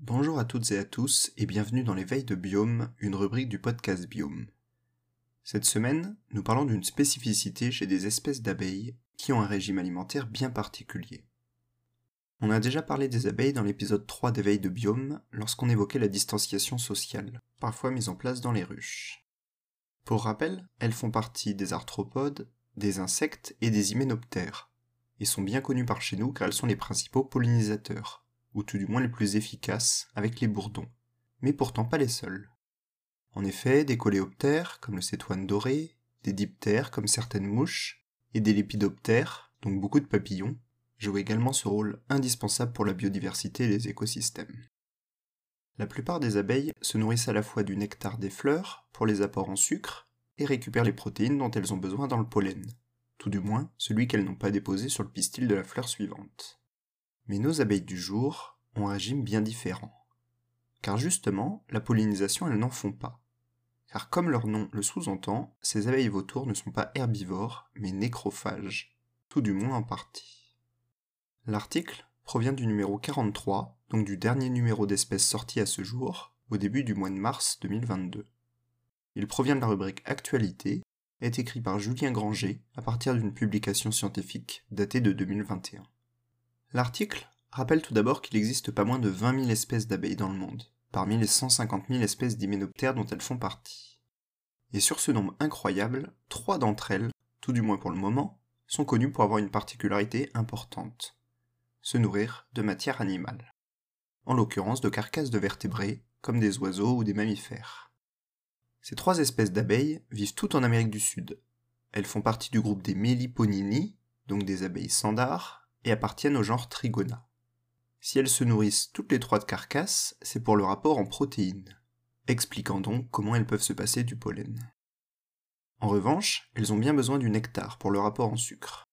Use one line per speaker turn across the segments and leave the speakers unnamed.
Bonjour à toutes et à tous et bienvenue dans l'éveil de Biome, une rubrique du podcast Biome. Cette semaine, nous parlons d'une spécificité chez des espèces d'abeilles qui ont un régime alimentaire bien particulier. On a déjà parlé des abeilles dans l'épisode 3 d'éveil de Biome lorsqu'on évoquait la distanciation sociale, parfois mise en place dans les ruches. Pour rappel, elles font partie des arthropodes, des insectes et des hyménoptères, et sont bien connues par chez nous car elles sont les principaux pollinisateurs, ou tout du moins les plus efficaces avec les bourdons, mais pourtant pas les seuls. En effet, des coléoptères, comme le cétoine doré, des diptères, comme certaines mouches, et des lépidoptères, donc beaucoup de papillons, jouent également ce rôle indispensable pour la biodiversité et les écosystèmes. La plupart des abeilles se nourrissent à la fois du nectar des fleurs, pour les apports en sucre, et récupèrent les protéines dont elles ont besoin dans le pollen, tout du moins celui qu'elles n'ont pas déposé sur le pistil de la fleur suivante. Mais nos abeilles du jour ont un régime bien différent. Car justement, la pollinisation, elles n'en font pas. Car comme leur nom le sous-entend, ces abeilles vautours ne sont pas herbivores, mais nécrophages, tout du moins en partie. L'article provient du numéro 43, donc du dernier numéro d'espèces sorti à ce jour, au début du mois de mars 2022. Il provient de la rubrique Actualité, est écrit par Julien Granger à partir d'une publication scientifique datée de 2021. L'article rappelle tout d'abord qu'il existe pas moins de 20 000 espèces d'abeilles dans le monde, parmi les 150 000 espèces d'hyménoptères dont elles font partie. Et sur ce nombre incroyable, trois d'entre elles, tout du moins pour le moment, sont connues pour avoir une particularité importante se nourrir de matière animale, en l'occurrence de carcasses de vertébrés, comme des oiseaux ou des mammifères. Ces trois espèces d'abeilles vivent toutes en Amérique du Sud. Elles font partie du groupe des Meliponini, donc des abeilles sandars, appartiennent au genre Trigona. Si elles se nourrissent toutes les trois de carcasses, c'est pour le rapport en protéines, expliquant donc comment elles peuvent se passer du pollen. En revanche, elles ont bien besoin du nectar pour le rapport en sucre.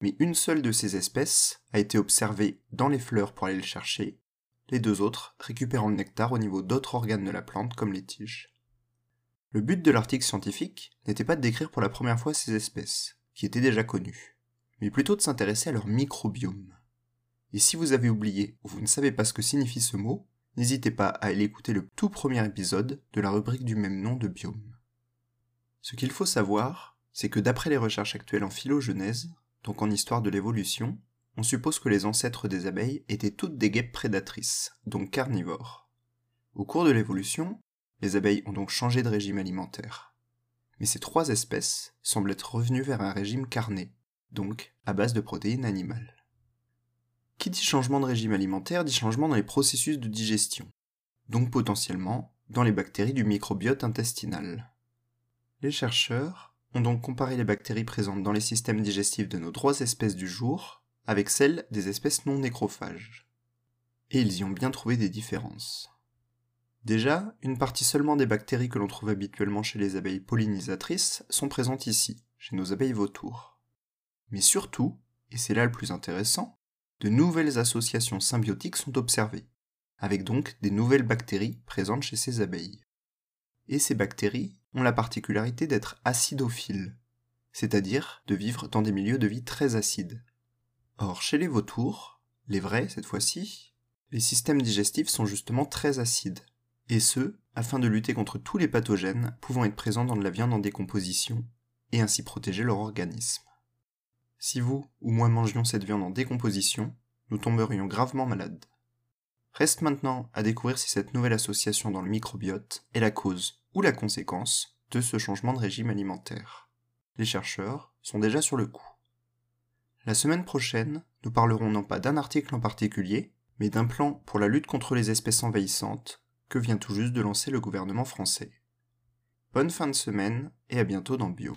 Mais une seule de ces espèces a été observée dans les fleurs pour aller le chercher, les deux autres récupérant le nectar au niveau d'autres organes de la plante comme les tiges. Le but de l'article scientifique n'était pas de décrire pour la première fois ces espèces, qui étaient déjà connues mais plutôt de s'intéresser à leur microbiome. Et si vous avez oublié ou vous ne savez pas ce que signifie ce mot, n'hésitez pas à aller écouter le tout premier épisode de la rubrique du même nom de biome. Ce qu'il faut savoir, c'est que d'après les recherches actuelles en phylogenèse, donc en histoire de l'évolution, on suppose que les ancêtres des abeilles étaient toutes des guêpes prédatrices, donc carnivores. Au cours de l'évolution, les abeilles ont donc changé de régime alimentaire. Mais ces trois espèces semblent être revenues vers un régime carné, donc à base de protéines animales. Qui dit changement de régime alimentaire dit changement dans les processus de digestion, donc potentiellement dans les bactéries du microbiote intestinal. Les chercheurs ont donc comparé les bactéries présentes dans les systèmes digestifs de nos trois espèces du jour avec celles des espèces non nécrophages. Et ils y ont bien trouvé des différences. Déjà, une partie seulement des bactéries que l'on trouve habituellement chez les abeilles pollinisatrices sont présentes ici, chez nos abeilles vautours. Mais surtout, et c'est là le plus intéressant, de nouvelles associations symbiotiques sont observées, avec donc des nouvelles bactéries présentes chez ces abeilles. Et ces bactéries ont la particularité d'être acidophiles, c'est-à-dire de vivre dans des milieux de vie très acides. Or, chez les vautours, les vrais cette fois-ci, les systèmes digestifs sont justement très acides, et ce, afin de lutter contre tous les pathogènes pouvant être présents dans de la viande en décomposition, et ainsi protéger leur organisme. Si vous ou moi mangions cette viande en décomposition, nous tomberions gravement malades. Reste maintenant à découvrir si cette nouvelle association dans le microbiote est la cause ou la conséquence de ce changement de régime alimentaire. Les chercheurs sont déjà sur le coup. La semaine prochaine, nous parlerons non pas d'un article en particulier, mais d'un plan pour la lutte contre les espèces envahissantes que vient tout juste de lancer le gouvernement français. Bonne fin de semaine et à bientôt dans Bio.